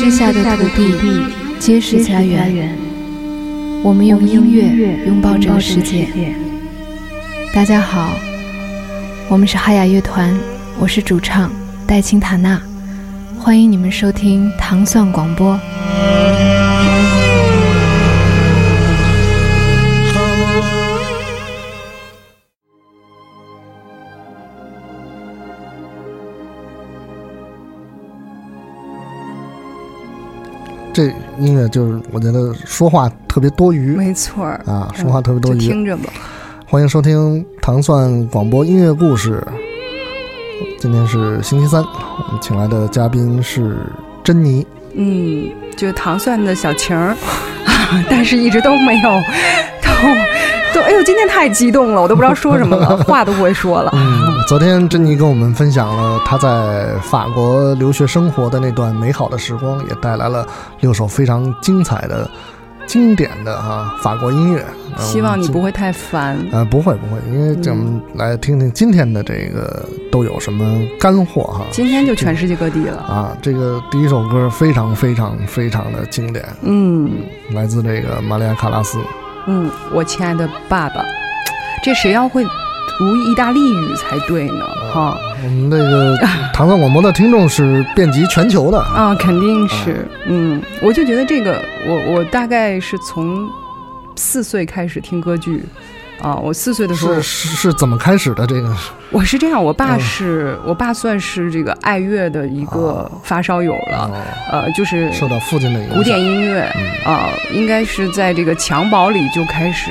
之下的土地皆是家园。我们用音乐拥抱这个世界。大家好，我们是哈雅乐团，我是主唱戴青塔娜，欢迎你们收听糖蒜广播。音乐就是我觉得说话特别多余，没错儿啊，说话特别多余。听着吧，欢迎收听糖蒜广播音乐故事。今天是星期三，我们请来的嘉宾是珍妮。嗯，就是糖蒜的小晴儿，但是一直都没有 都。都哎呦，今天太激动了，我都不知道说什么了，话都不会说了。嗯，昨天珍妮跟我们分享了她在法国留学生活的那段美好的时光，也带来了六首非常精彩的、经典的哈法国音乐。希望你不会太烦。呃，不会不会，因为咱们来听听今天的这个都有什么干货哈。今天就全世界各地了啊！这个第一首歌非常非常非常的经典，嗯，来自这个玛利亚·卡拉斯。嗯，我亲爱的爸爸，这谁要会读意大利语才对呢？哈，我们这个 唐宋广播的听众是遍及全球的啊，肯定是。嗯，我就觉得这个，我我大概是从四岁开始听歌剧。啊，我四岁的时候是是怎么开始的？这个我是这样，我爸是我爸算是这个爱乐的一个发烧友了，呃，就是受到父亲的古典音乐啊，应该是在这个襁褓里就开始，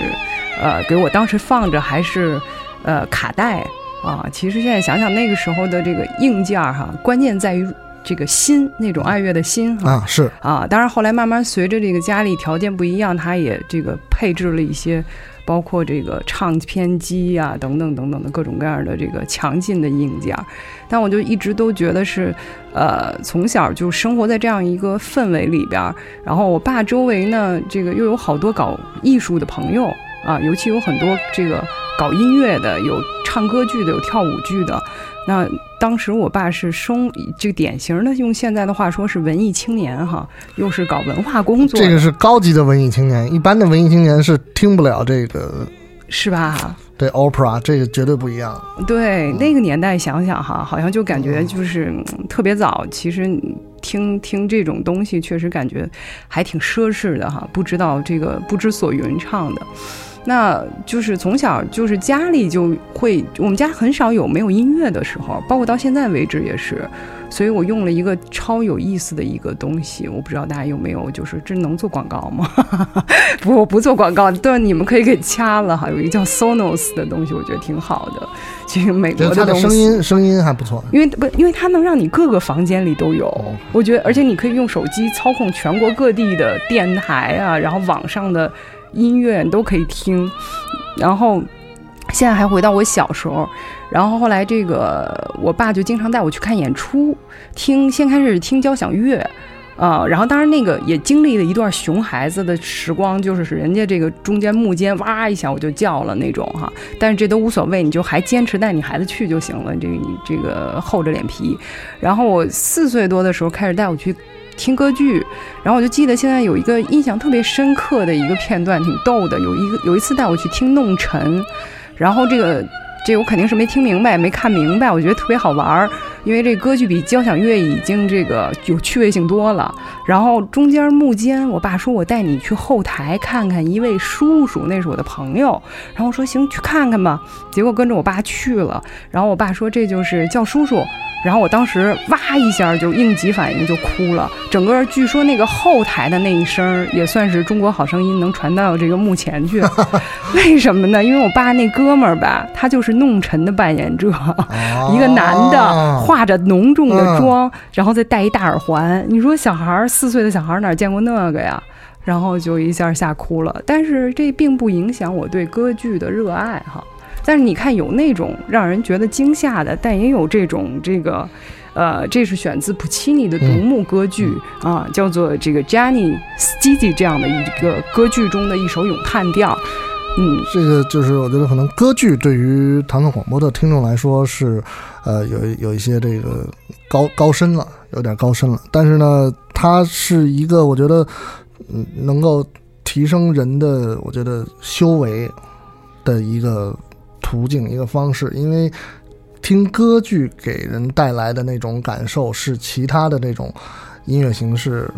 呃，给我当时放着还是呃卡带啊。其实现在想想那个时候的这个硬件哈，关键在于这个心那种爱乐的心啊是啊。当然后来慢慢随着这个家里条件不一样，他也这个配置了一些。包括这个唱片机呀，等等等等的各种各样的这个强劲的硬件，但我就一直都觉得是，呃，从小就生活在这样一个氛围里边，然后我爸周围呢，这个又有好多搞艺术的朋友啊，尤其有很多这个搞音乐的，有唱歌剧的，有跳舞剧的，那。当时我爸是生这个典型的，用现在的话说是文艺青年哈，又是搞文化工作。这个是高级的文艺青年，一般的文艺青年是听不了这个，是吧？对，opera 这个绝对不一样。对，那个年代想想哈，好像就感觉就是特别早。其实听听这种东西，确实感觉还挺奢侈的哈，不知道这个不知所云唱的。那就是从小就是家里就会，我们家很少有没有音乐的时候，包括到现在为止也是，所以我用了一个超有意思的一个东西，我不知道大家有没有，就是这能做广告吗？不，我不做广告，对，你们可以给掐了哈。有一个叫 Sonos 的东西，我觉得挺好的，其实美国的东西，声音声音还不错，因为不，因为它能让你各个房间里都有，我觉得，而且你可以用手机操控全国各地的电台啊，然后网上的。音乐你都可以听，然后现在还回到我小时候，然后后来这个我爸就经常带我去看演出，听先开始听交响乐，啊，然后当然那个也经历了一段熊孩子的时光，就是人家这个中间幕间哇一下我就叫了那种哈，但是这都无所谓，你就还坚持带你孩子去就行了，这个你这个厚着脸皮，然后我四岁多的时候开始带我去。听歌剧，然后我就记得现在有一个印象特别深刻的一个片段，挺逗的。有一个有一次带我去听《弄臣》，然后这个这个我肯定是没听明白，没看明白，我觉得特别好玩儿。因为这歌剧比交响乐已经这个有趣味性多了。然后中间幕间，我爸说我带你去后台看看一位叔叔，那是我的朋友。然后我说行，去看看吧。结果跟着我爸去了。然后我爸说这就是叫叔叔。然后我当时哇一下就应急反应就哭了。整个据说那个后台的那一声也算是中国好声音能传到这个幕前去。为什么呢？因为我爸那哥们儿吧，他就是弄臣的扮演者，一个男的。化着浓重的妆，然后再戴一大耳环。你说小孩儿四岁的小孩儿哪见过那个呀？然后就一下吓哭了。但是这并不影响我对歌剧的热爱哈。但是你看，有那种让人觉得惊吓的，但也有这种这个，呃，这是选自普契尼的独幕歌剧啊，叫做这个 Gianni Schizzi 这样的一个歌剧中的一首咏叹调。这个就是我觉得可能歌剧对于唐宋广播的听众来说是，呃，有有一些这个高高深了，有点高深了。但是呢。它是一个我觉得嗯能够提升人的我觉得修为的一个途径一个方式，因为听歌剧给人带来的那种感受是其他的那种音乐形式，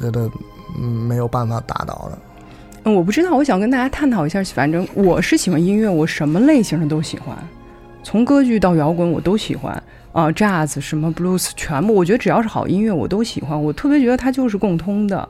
觉得没有办法达到的。我不知道，我想跟大家探讨一下。反正我是喜欢音乐，我什么类型的都喜欢，从歌剧到摇滚我都喜欢啊，jazz 什么 blues 全部，我觉得只要是好音乐我都喜欢。我特别觉得它就是共通的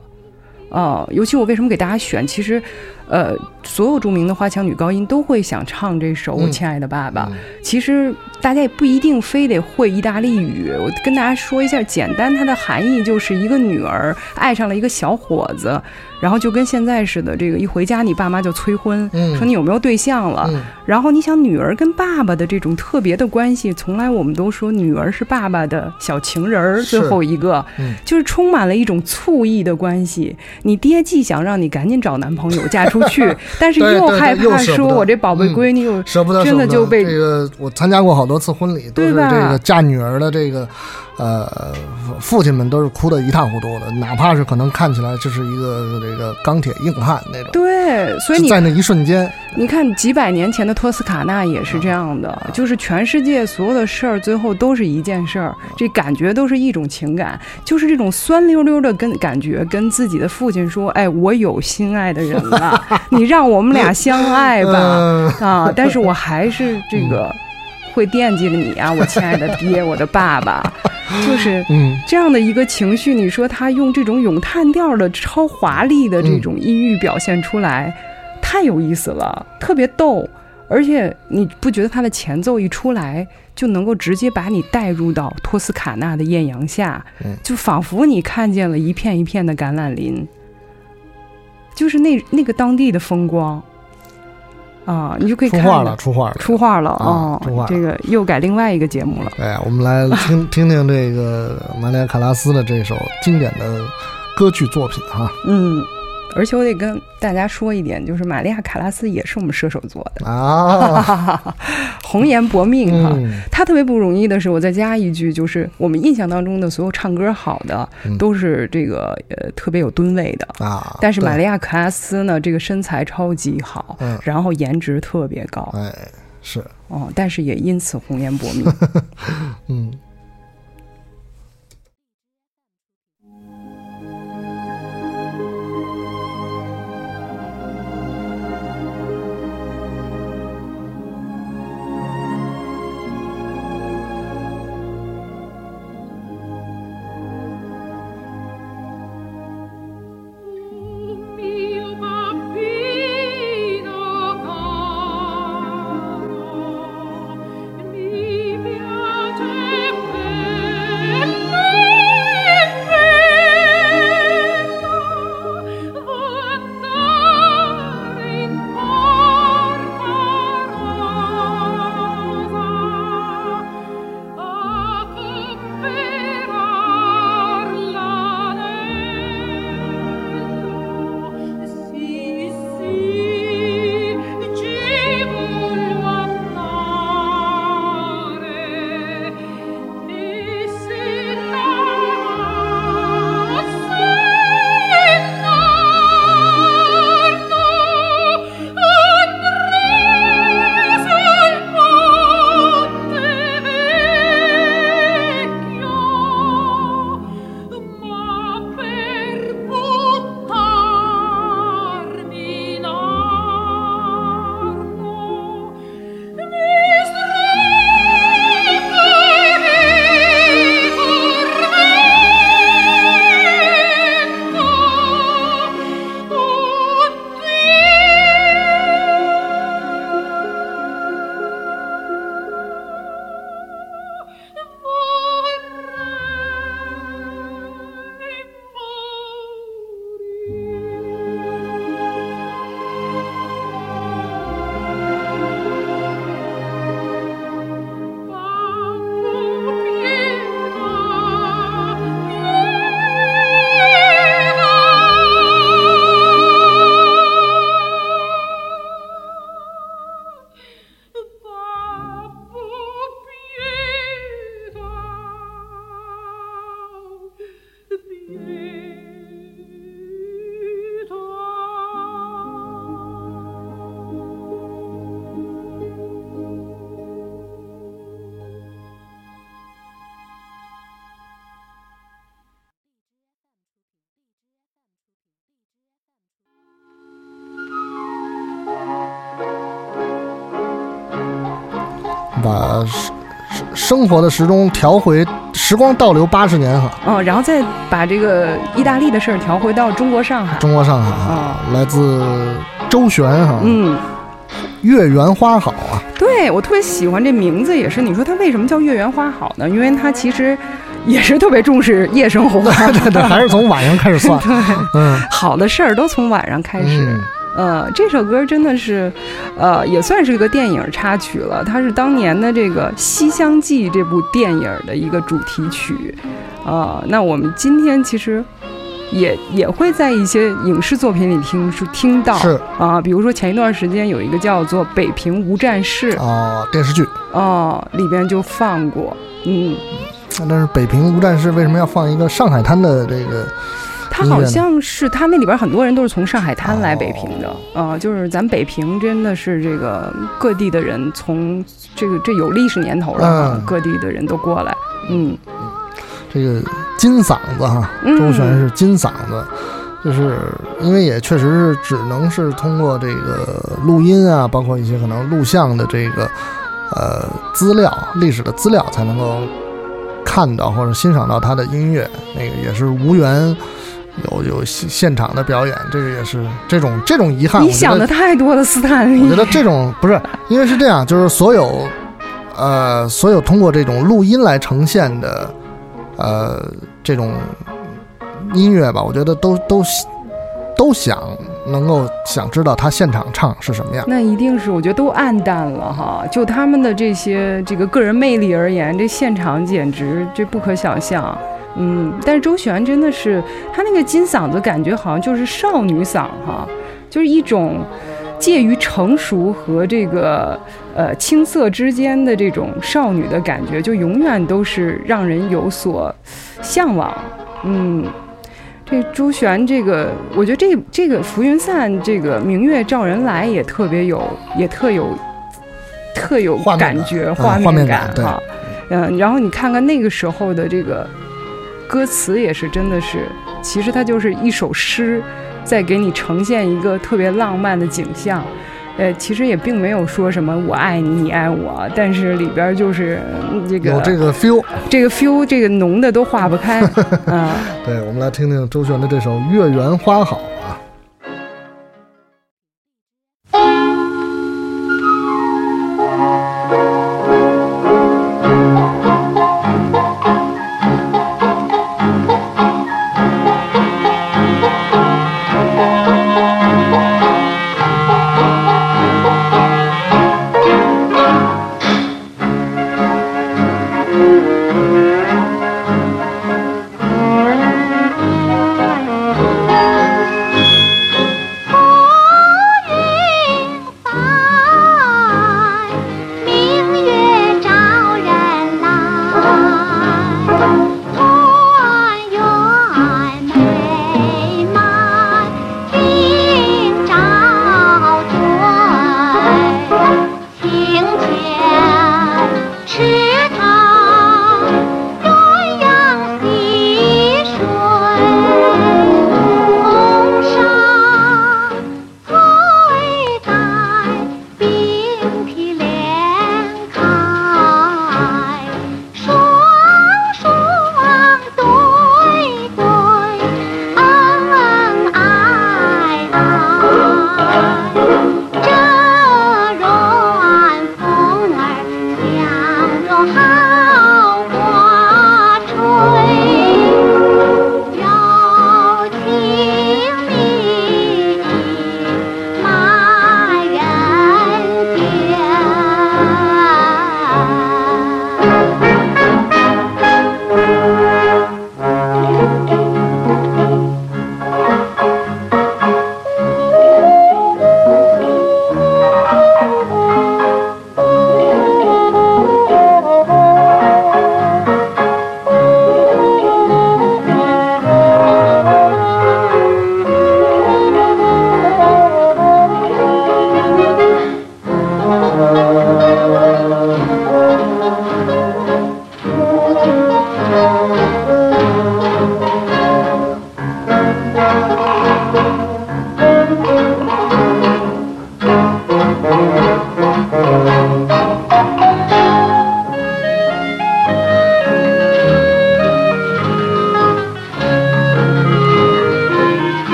啊，尤其我为什么给大家选，其实。呃，所有著名的花腔女高音都会想唱这首《亲爱的爸爸》。其实大家也不一定非得会意大利语。我跟大家说一下，简单它的含义就是一个女儿爱上了一个小伙子，然后就跟现在似的，这个一回家你爸妈就催婚，说你有没有对象了。然后你想，女儿跟爸爸的这种特别的关系，从来我们都说女儿是爸爸的小情人儿，最后一个，就是充满了一种醋意的关系。你爹既想让你赶紧找男朋友嫁出。不去，但是又害怕说，我这宝贝闺女又舍不得，真的就被这个。我参加过好多次婚礼，都是这个嫁女儿的这个。呃，父亲们都是哭得一塌糊涂的，哪怕是可能看起来就是一个这个钢铁硬汉那种。对，所以你在那一瞬间，你看几百年前的托斯卡纳也是这样的，就是全世界所有的事儿最后都是一件事儿，这感觉都是一种情感，就是这种酸溜溜的跟感觉，跟自己的父亲说：“哎，我有心爱的人了，你让我们俩相爱吧。”啊，但是我还是这个。会惦记着你啊，我亲爱的爹，我的爸爸，就是这样的一个情绪。你说他用这种咏叹调的超华丽的这种音域表现出来，太有意思了，特别逗。而且你不觉得他的前奏一出来，就能够直接把你带入到托斯卡纳的艳阳下，就仿佛你看见了一片一片的橄榄林，就是那那个当地的风光。啊，你就可以出画了，出画了，出画了啊！出画，这个又改另外一个节目了。哎，我们来听 听听这个马里亚·卡拉斯的这首经典的歌剧作品哈。嗯。而且我得跟大家说一点，就是玛利亚·卡拉斯也是我们射手座的。啊，红颜薄命哈。他特别不容易的是，我再加一句，就是我们印象当中的所有唱歌好的，都是这个呃特别有吨位的。啊。但是玛利亚·卡拉斯呢，这个身材超级好，然后颜值特别高，哎，是。哦，但是也因此红颜薄命，嗯。生活的时钟调回时光倒流八十年哈，哦，然后再把这个意大利的事儿调回到中国上海。中国上海啊，来自周璇哈，嗯，月圆花好啊，对我特别喜欢这名字，也是你说它为什么叫月圆花好呢？因为它其实也是特别重视夜生活，对对对，还是从晚上开始算，对。嗯，好的事儿都从晚上开始。嗯呃，这首歌真的是，呃，也算是一个电影插曲了。它是当年的这个《西厢记》这部电影的一个主题曲。呃，那我们今天其实也也会在一些影视作品里听是听到是啊、比如说前一段时间有一个叫做《北平无战事》哦，电视剧，哦、里边就放过。嗯，但是北平无战事为什么要放一个上海滩的这个？他好像是他那里边很多人都是从上海滩来北平的，哦。呃，就是咱北平真的是这个各地的人从这个这有历史年头了啊，嗯。各地的人都过来，嗯。这个金嗓子哈，嗯。周璇是金嗓子，就是因为也确实是只能是通过这个录音啊，包括一些可能录像的这个呃资料、历史的资料，才能够看到或者欣赏到他的音乐。那个也是无缘有有现现场的表演，这个也是这种这种遗憾。你想的太多了，斯坦利。我觉得这种不是，因为是这样，就是所有，呃，所有通过这种录音来呈现的，呃，这种音乐吧，我觉得都都都想能够想知道他现场唱是什么样。那一定是，我觉得都暗淡了哈。就他们的这些这个个人魅力而言，这现场简直这不可想象。嗯，但是周璇真的是，她那个金嗓子感觉好像就是少女嗓哈，就是一种介于成熟和这个呃青涩之间的这种少女的感觉，就永远都是让人有所向往。嗯。这周璇，这个我觉得这这个浮云散，这个明月照人来也特别有，也特有，特有感感觉，嗯画画面感哈。嗯，然后你看看那个时候的这个歌词，也是真的是，其实它就是一首诗，在给你呈现一个特别浪漫的景象。呃，其实也并没有说什么我爱你，你爱我，但是里边就是嗯这个有这个 feel，这个 feel，这个浓的都化不开啊。对，我们来听听周璇的这首《月圆花好》啊。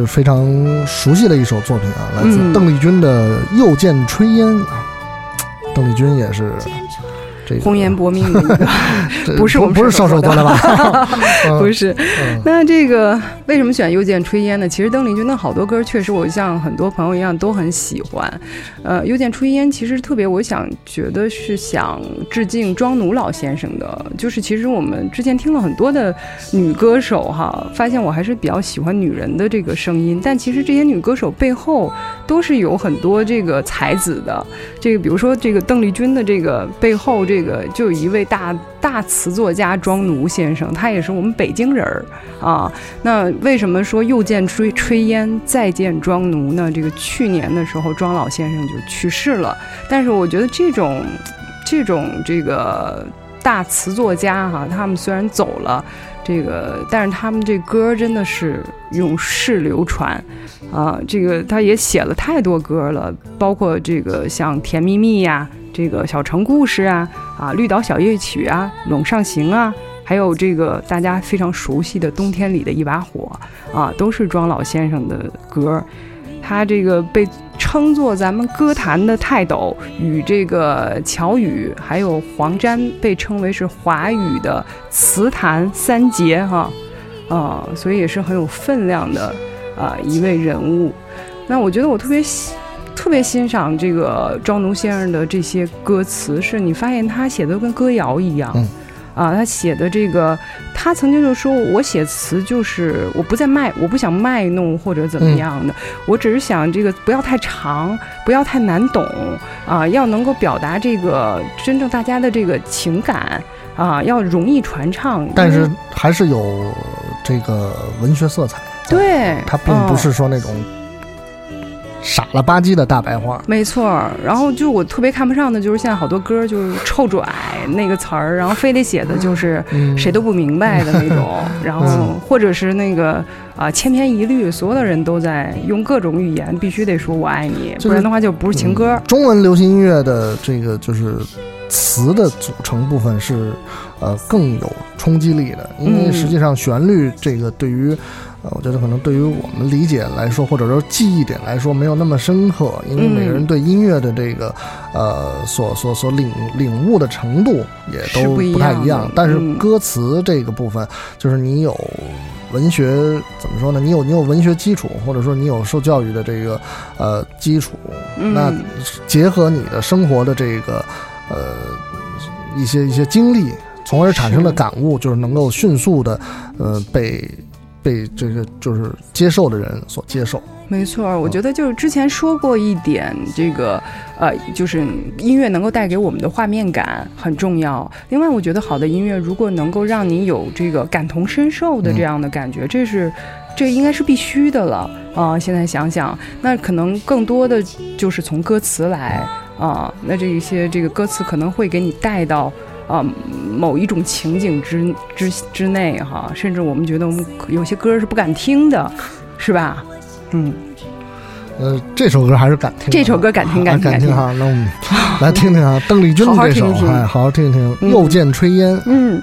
是非常熟悉的一首作品啊，来自嗯邓丽君的《又见炊烟》啊。邓丽君也是这个红颜薄命的一个 不是我们不是射手座的吧？嗯不是。嗯那这个为什么选《又见炊烟》呢？其实邓丽君的好多歌，确实我像很多朋友一样都很喜欢。呃，《又见炊烟》其实特别，我想觉得是想致敬庄奴老先生的。就是其实我们之前听了很多的女歌手哈，发现我还是比较喜欢女人的这个声音，但其实这些女歌手背后都是有很多这个才子的。这个比如说这个邓丽君的这个背后，这个这个就有一位大大词作家庄奴先生，他也是我们北京人儿啊。那为什么说又见炊炊烟，再见庄奴呢？这个去年的时候，庄老先生就去世了。但是我觉得这种这种这个大词作家哈、他们虽然走了。这个，但是他们这歌真的是永世流传，啊，这个他也写了太多歌了，包括这个像《甜蜜蜜》呀，这个《小城故事》啊，啊，《绿岛小夜曲》啊，《陇上行》啊，还有这个大家非常熟悉的《冬天里的一把火》啊，都是庄老先生的歌。他这个被称作咱们歌坛的泰斗，与这个乔羽还有黄沾被称为是华语的词坛三杰哈，啊，所以也是很有分量的啊一位人物。那我觉得我特别喜特别欣赏这个庄奴先生的这些歌词，是你发现他写的跟歌谣一样。嗯啊，他写的这个，他曾经就说，我写词就是我不再卖，我不想卖弄或者怎么样的，我只是想这个不要太长，不要太难懂啊，要能够表达这个真正大家的这个情感啊，要容易传唱。但是还是有这个文学色彩，对，它并不嗯是说那种傻了吧唧的大白话。没错儿，然后就我特别看不上的就是现在好多歌就是臭拽那个词儿，然后非得写的就是嗯，谁都不明白的那种，然后嗯或者是那个啊、千篇一律，所有的人都在用各种语言，必须得说我爱你，就是不然的话就不是情歌。嗯中文流行音乐的这个就是词的组成部分是呃更有冲击力的，因为嗯实际上旋律这个对于呃，我觉得可能对于我们理解来说，或者说记忆点来说，没有那么深刻，因为嗯每个人对音乐的这个呃所所所领领悟的程度也都是不一样的太一样。但是嗯歌词这个部分，就是你有文学怎么说呢？你有你有文学基础，或者说你有受教育的这个呃基础，嗯，那结合你的生活的这个呃一些一些经历，从而产生的感悟，就是能够迅速的呃被被这个就是接受的人所接受。没错儿，我嗯觉得就是之前说过一点，这个呃，就是音乐能够带给我们的画面感很重要。另外，我觉得好的音乐如果能够让你有这个感同身受的这样的感觉，这是这应该是必须的了啊、现在想想，那可能更多的就是从歌词来啊、那这一些这个歌词可能会给你带到。啊，某一种情景之之之内哈，甚至我们觉得我们有些歌是不敢听的，是吧？嗯，呃，这首歌还是敢听，这首歌敢听敢听敢听哈。那我们来听听啊，邓丽君好好这首，哎，好好听听，嗯又见炊烟》。嗯。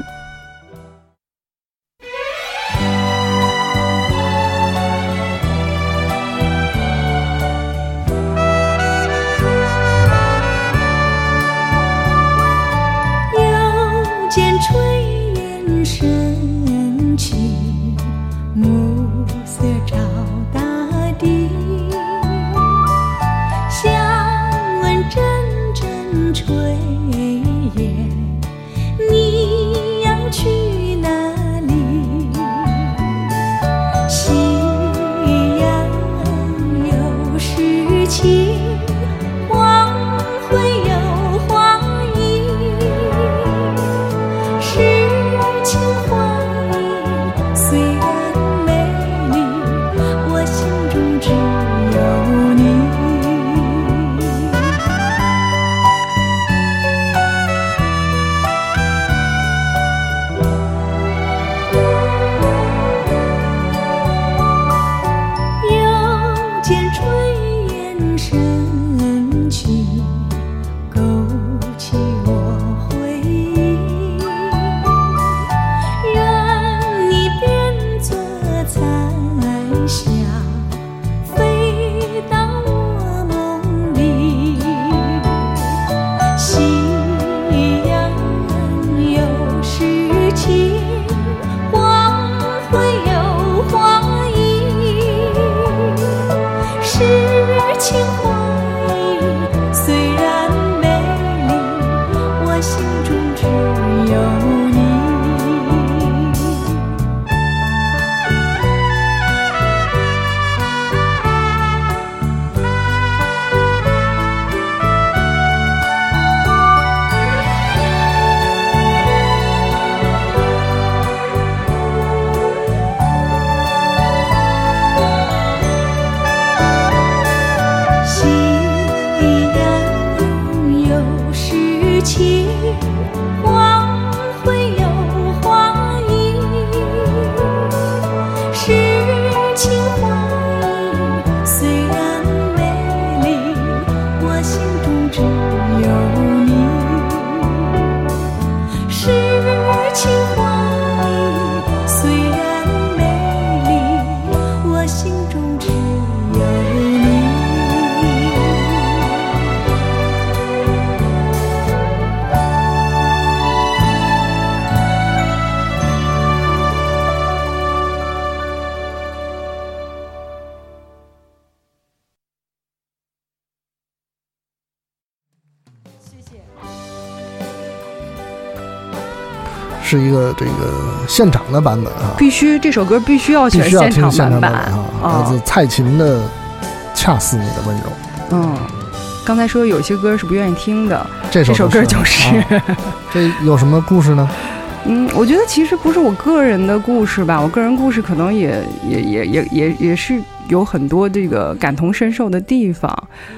想。是一个这个现场的版本啊，必须这首歌必须要必须要选现场现场版本啊，来啊自。蔡琴的《恰似你的温柔》。嗯，刚才说有些歌是不愿意听的，这首这首歌就是。啊 这有什么故事呢？嗯，我觉得其实不是我个人的故事吧，我个人故事可能也也也也也也是有很多这个感同身受的地方。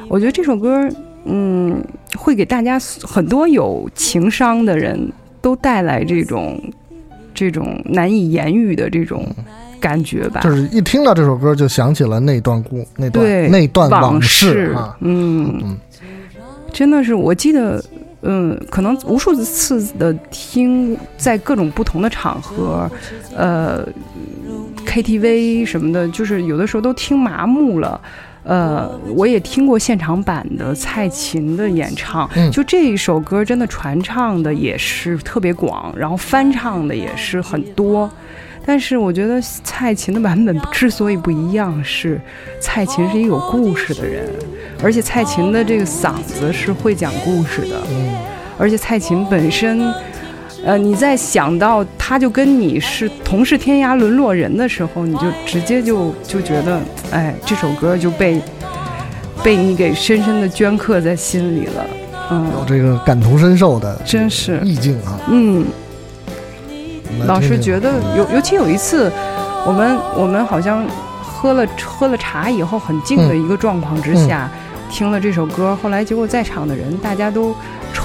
我觉得这首歌，嗯，会给大家很多有情商的人都带来这种这种难以言喻的这种感觉吧。就是一听到这首歌就想起了那段故那段那段往事啊，嗯，嗯真的是，我记得，嗯，可能无数次的听，在各种不同的场合，呃，KTV 什么的，就是有的时候都听麻木了。呃，我也听过现场版的蔡琴的演唱，嗯就这一首歌真的传唱的也是特别广，然后翻唱的也是很多。但是我觉得蔡琴的版本之所以不一样，是蔡琴是一个有故事的人，而且蔡琴的这个嗓子是会讲故事的，嗯，而且蔡琴本身，呃，你在想到他就跟你是同是天涯沦落人的时候，你就直接就就觉得，哎，这首歌就被被你给深深的镌刻在心里了，嗯有嗯，这个感同身受的真是，意境啊。嗯。老听听是觉得尤尤其有一次，我们我们好像喝了喝了茶以后很静的一个状况之下，听了这首歌，后来结果在场的人大家都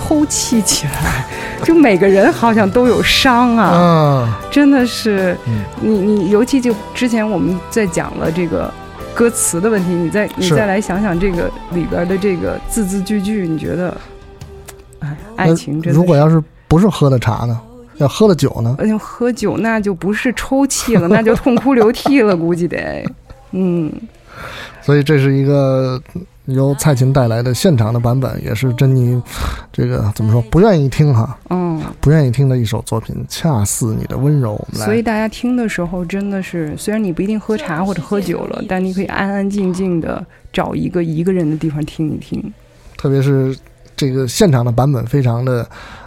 抽泣起来，就每个人好像都有伤啊，啊，真的是嗯你你尤其就之前我们在讲了这个。歌词的问题，你再你再来想想这个里边的这个字字句句，你觉得，哎，爱情真的如果要是不是喝的茶呢？要喝了酒呢？哎呦，喝酒那就不是抽泣了，那就痛哭流涕了，估计得。嗯，所以这是一个由蔡琴带来的现场的版本，也是珍妮这个怎么说不愿意听哈，嗯，不愿意听的一首作品，恰似你的温柔。我们来所以大家听的时候真的是，虽然你不一定喝茶或者喝酒了，但你可以安安静静的找一个一个人的地方听一听，特别是这个现场的版本，非常的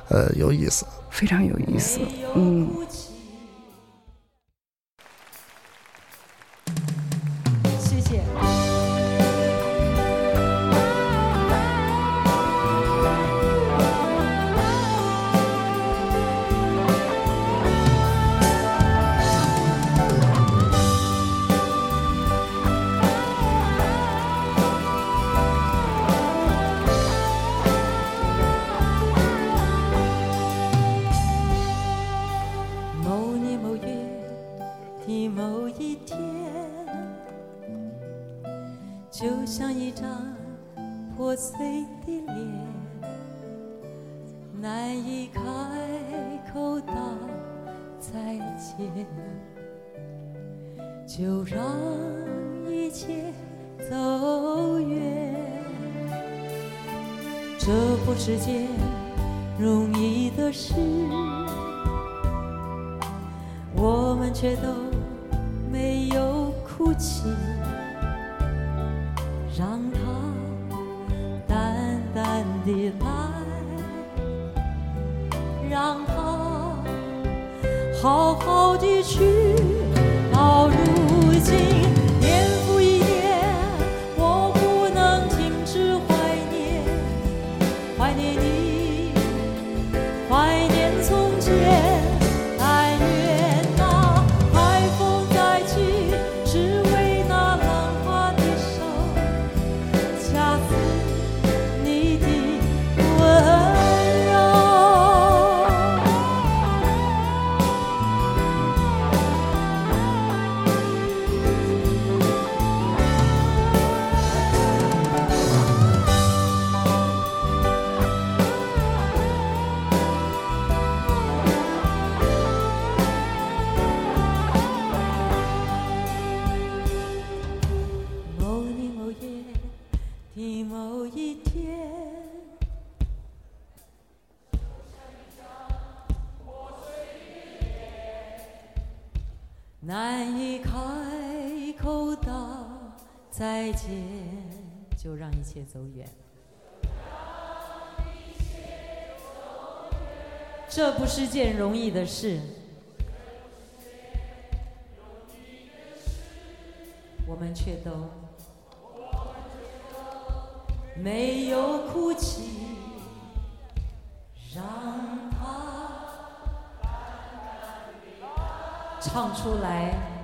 呃有意思。非常有意思。嗯，谢谢。世界。切走远。这不是件容易的事。我们却都没有哭泣，让它唱出来。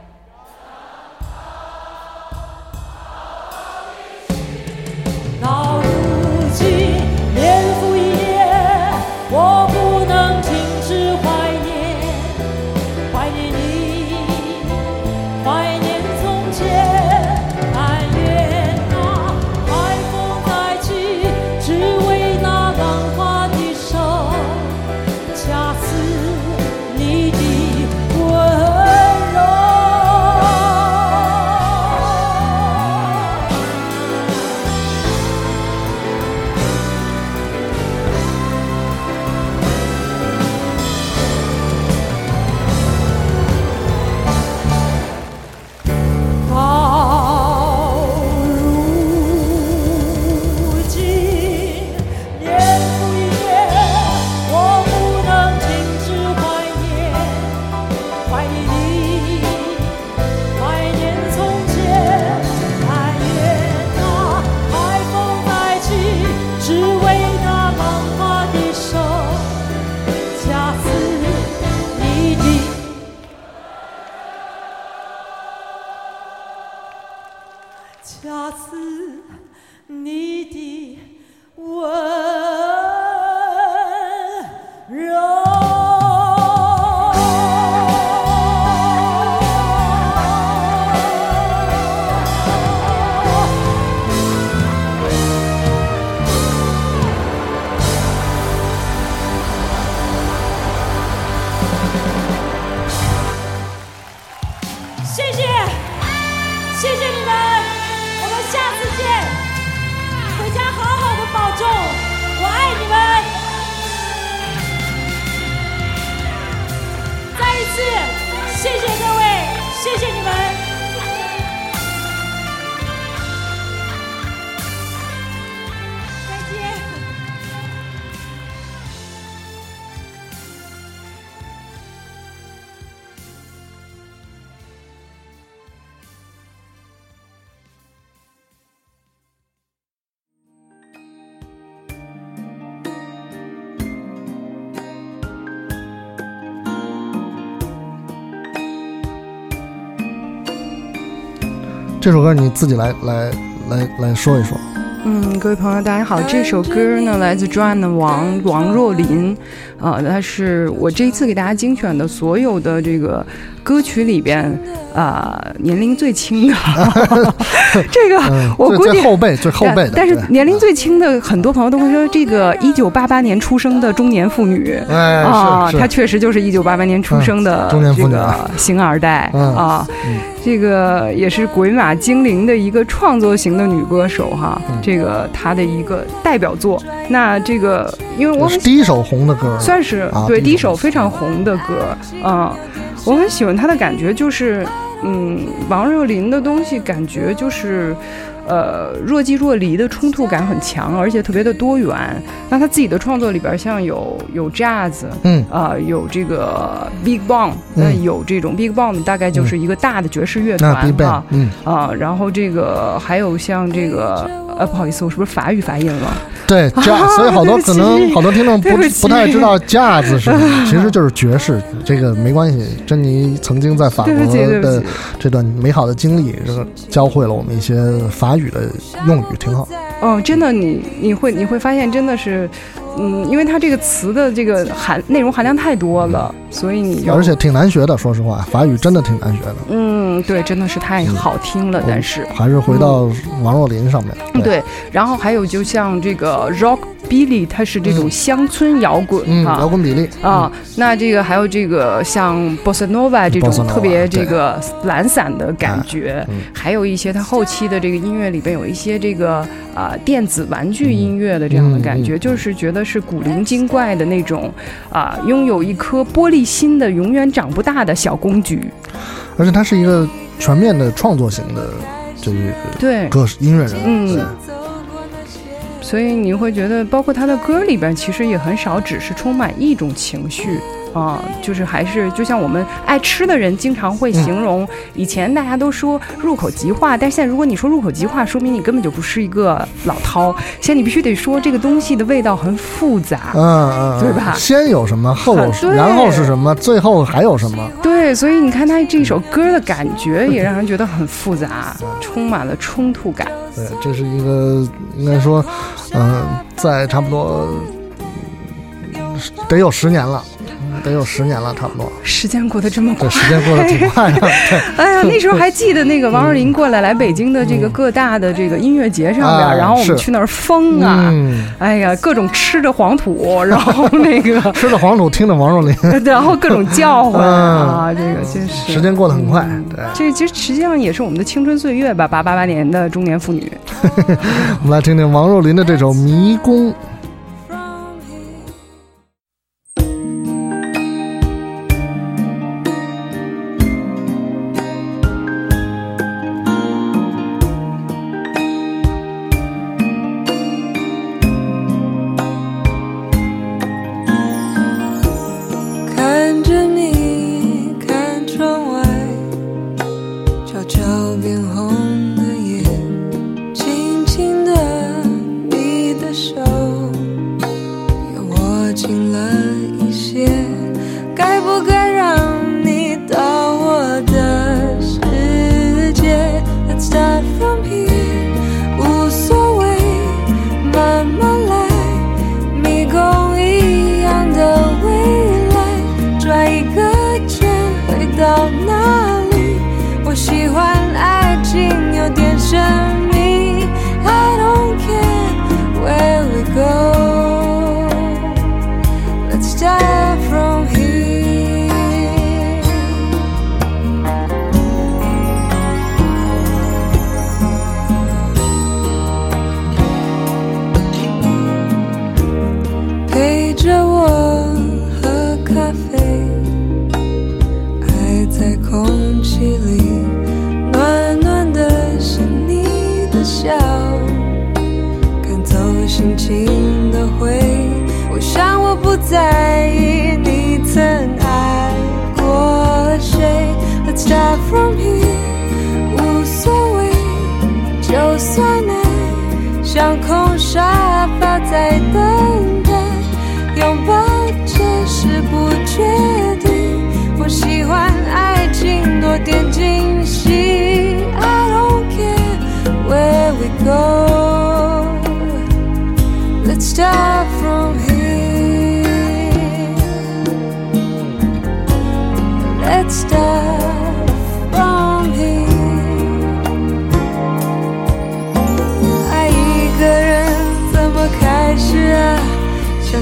这首歌你自己来来来来说一说。嗯，各位朋友，大家好。这首歌呢，来自 John 的王王若琳，啊、它是我这一次给大家精选的所有的这个歌曲里边，啊、年龄最轻的。这个嗯，我估计后辈最后辈的，但是年龄最轻的，很多朋友都会说，这个一九八八年出生的中年妇女。哎啊，她确实就是一九八八年出生的嗯中年妇女这个星二代嗯。啊嗯，这个也是鬼马精灵的一个创作型的女歌手哈嗯，这个她的一个代表作。那这个因为我第一首红的歌，算是啊对第一首首非常红的歌，嗯，我很喜欢他的感觉，就是嗯，王若琳的东西感觉就是。呃，若即若离的冲突感很强，而且特别的多元。那他自己的创作里边，像有有 jazz，嗯啊、有这个 big band，那、嗯有这种 big band 大概就是一个大的爵士乐团啊嗯，啊，然后这个还有像这个呃，不好意思，我是不是法语发音了？对，jazz，所以好多可能好多听众不不不太知道 jazz 是什么，其实就是爵士。这个没关系，珍妮曾经在法国的。这段美好的经历，这个教会了我们一些法语的用语，挺好。哦，真的，你你会你会发现，真的是，嗯，因为它这个词的这个含内容含量太多了，所以你而且挺难学的，说实话，法语真的挺难学的。嗯，对，真的是太好听了，但是。还是回到王若琳上面。嗯，对，然后还有就像这个 Rock Billy，它是这种嗯。乡村摇滚、嗯，啊摇滚比利啊，那这个还有这个像 Bossa Nova 这种特别这个懒散的感觉，嗯。还有一些它后期的这个音乐里边有一些这个啊、电子玩具音乐的这样的感觉，就是觉得是古灵精怪的那种啊、拥有一颗玻璃心的永远长不大的小公举。而且他是一个全面的创作型的这个对，歌音乐人。嗯。对所以你会觉得，包括他的歌里边，其实也很少只是充满一种情绪。啊，就是还是就像我们爱吃的人经常会形容，以前大家都说入口即化，但是现在如果你说入口即化，说明你根本就不是一个老饕，现在你必须得说这个东西的味道很复杂。嗯嗯，嗯对吧先有什么，后有什对然后是什么，最后还有什么？对，所以你看他这首歌的感觉也让人觉得很复杂，充满了冲突感。对，这是一个应该说，嗯、在差不多嗯得有十年了，得有十年了，差不多。时间过得这么快对，，时间过得挺快的。对，哎呀，那时候还记得那个王若琳过来来北京的这个各大的这个音乐节上边，啊然后我们去那儿疯啊，嗯，哎呀，各种吃着黄土，然后 那个，吃着黄土，听着王若琳，然后各种叫唤啊，这个真是时间过得很快。嗯对，这其实实际上也是我们的青春岁月吧，八八八年的中年妇女。我们来听听王若琳的这首《迷宫》。空沙发在等待。拥抱这是不确定。我喜欢爱情多点惊喜。I don't care where we go. Let's start from here. Let's start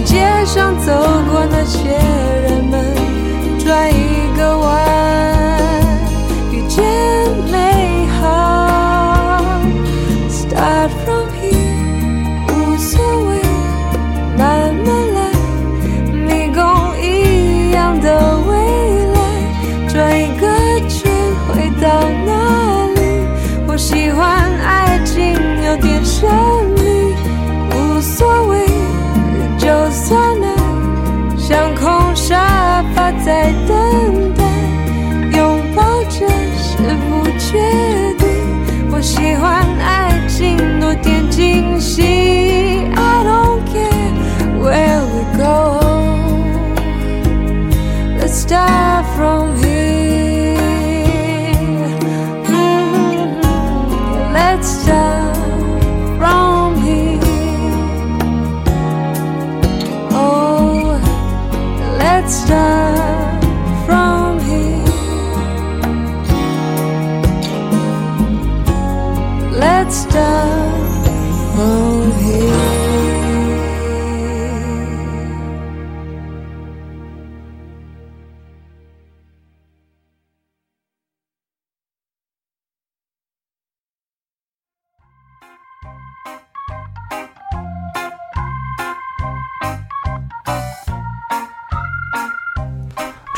街上走过那些人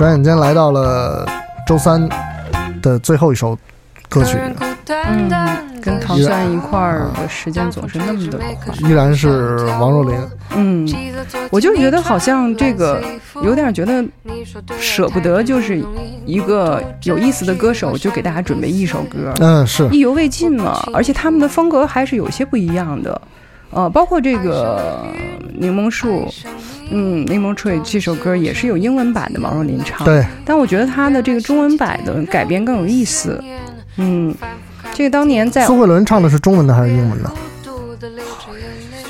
转眼间来到了周三的最后一首歌曲，嗯，跟唐三一块儿的时间总是那么的快。依然是王若琳。嗯，我就觉得好像这个有点觉得舍不得，就是一个有意思的歌手，就给大家准备一首歌，嗯，是意犹未尽嘛。而且他们的风格还是有些不一样的，呃，包括这个柠檬树，嗯，柠檬 tree 这首歌也是有英文版的王若琳唱，对，但我觉得他的这个中文版的改编更有意思。嗯，这个当年在苏慧伦唱的是中文的还是英文的？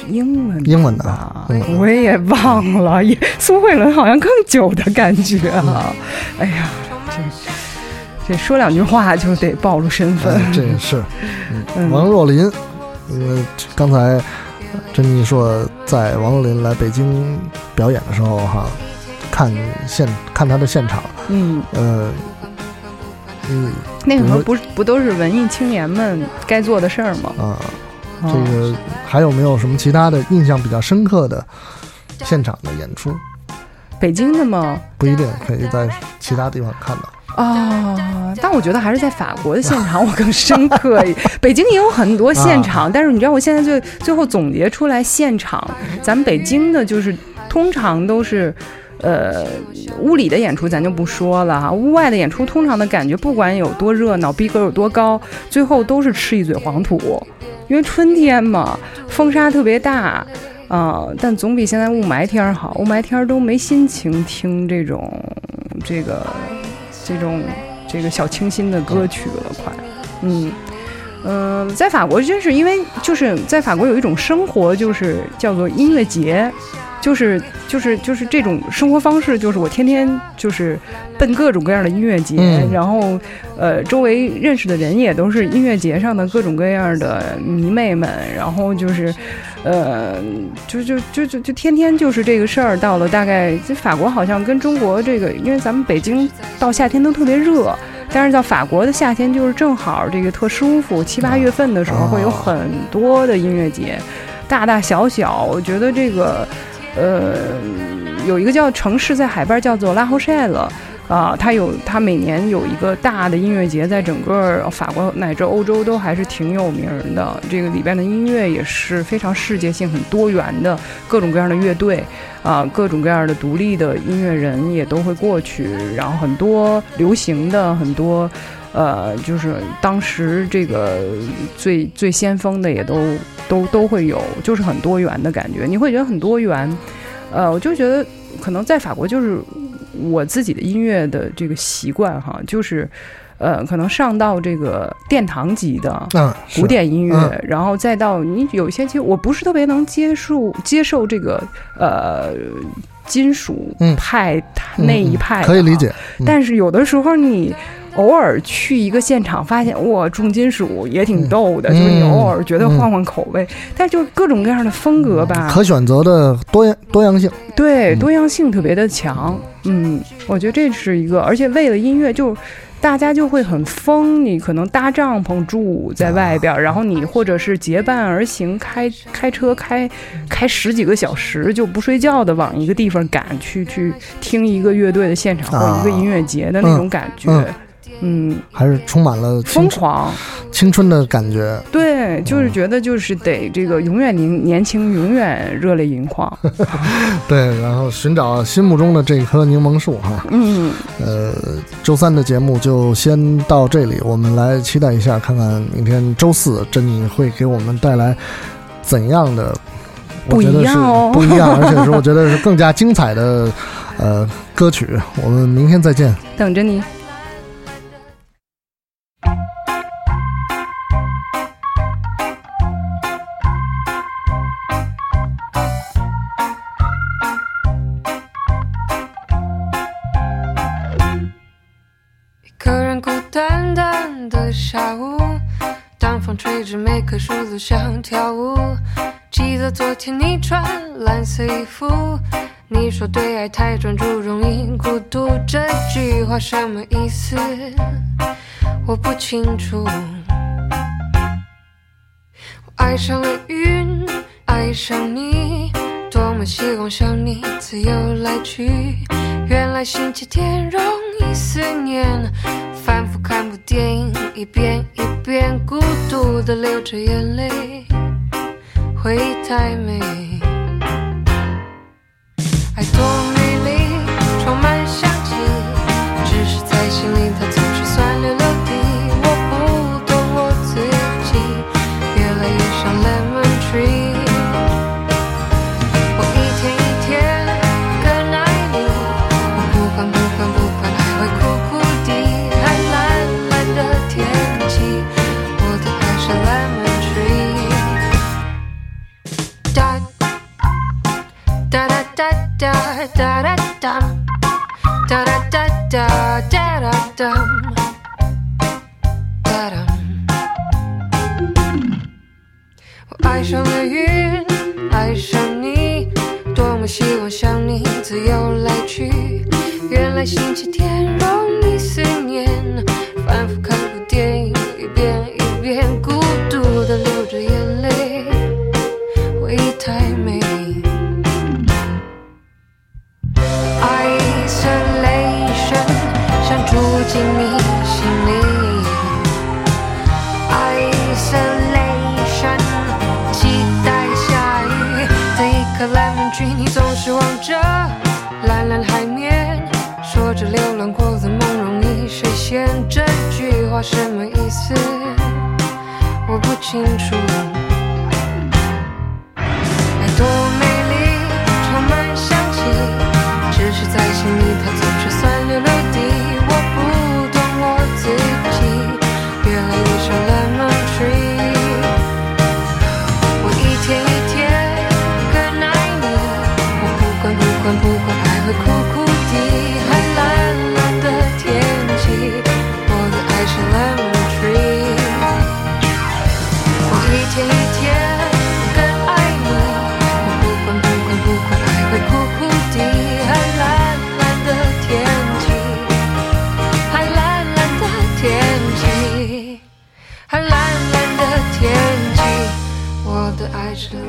英文英文的我也忘了，也苏慧伦好像更久的感觉啊。哎呀，这这说两句话就得暴露身份。哎，这是嗯嗯王若琳。因为刚才珍妮说，在王若琳来北京表演的时候，哈，看现看她的现场，嗯，呃，嗯那个时候不不都是文艺青年们该做的事儿吗？啊，这哦个还有没有什么其他的印象比较深刻的现场的演出？北京的吗？不一定可以在其他地方看到。啊、但我觉得还是在法国的现场我更深刻。北京也有很多现场，但是你知道，我现在最最后总结出来，现场咱们北京的就是通常都是。呃，屋里的演出咱就不说了哈，屋外的演出通常的感觉，不管有多热闹，逼格有多高，最后都是吃一嘴黄土，因为春天嘛，风沙特别大啊、但总比现在雾霾天儿好，雾霾天儿都没心情听这种这个这种这个小清新的歌曲了，快，嗯。嗯、在法国真是因为就是在法国有一种生活，就是叫做音乐节，就是就是就是这种生活方式，就是我天天就是奔各种各样的音乐节，嗯。然后呃周围认识的人也都是音乐节上的各种各样的迷妹们，然后就是呃就就就就就天天就是这个事儿。到了大概这法国好像跟中国这个，因为咱们北京到夏天都特别热。但是到法国的夏天就是正好这个特舒服，七八月份的时候哦会有很多的音乐节，大大小小。我觉得这个，呃，有一个叫城市在海边叫做拉侯塞勒。啊，它有，它每年有一个大的音乐节，在整个法国乃至欧洲都还是挺有名的。这个里边的音乐也是非常世界性、很多元的，各种各样的乐队，啊，各种各样的独立的音乐人也都会过去，然后很多流行的，很多，呃，就是当时这个最最先锋的也都都都会有，就是很多元的感觉，你会觉得很多元。呃，我就觉得可能在法国就是我自己的音乐的这个习惯哈，就是。呃，可能上到这个殿堂级的，古典音乐，嗯然后再到你有一些，其实我不是特别能接受接受这个呃金属嗯派、嗯那一派、可以理。解。嗯但是有的时候你偶尔去一个现场，发现哇，重金属也挺逗的，嗯就是你偶尔觉得嗯换换口味，但就各种各样的风格吧，可选择的多样多样性。嗯对多样性特别的强。嗯，我觉得这是一个，而且为了音乐就。大家就会很疯，你可能搭帐篷住在外边，然后你或者是结伴而行，开开车开开十几个小时就不睡觉的往一个地方赶去去听一个乐队的现场或啊一个音乐节的那种感觉。嗯嗯，还是充满了疯狂。青春的感觉。对，就是觉得就是得这个永远年年轻，永远热泪盈眶。对，然后寻找心目中的这棵柠檬树哈。嗯，呃，周三的节目就先到这里，我们来期待一下，看看明天周四珍妮会给我们带来怎样的。不一样哦不一样，而且是我觉得是更加精彩的呃歌曲。我们明天再见。等着你。每棵树都想跳舞。记得昨天你穿蓝色衣服，你说对爱太专注容易孤独，这句话什么意思？我不清楚。我爱上了云，爱上你，多么希望像你自由来去。原来星期天容易思念，反复看部电影，一遍一遍孤独的流着眼泪，回忆太美。爱多哒哒，我爱上了云，爱上你，多么希望像你自由来去。原来星期天容易思念，反复看部电影，话什么意思？我不清楚。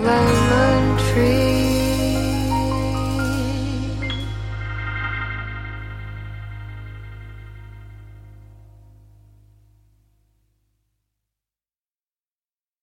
lay, lay.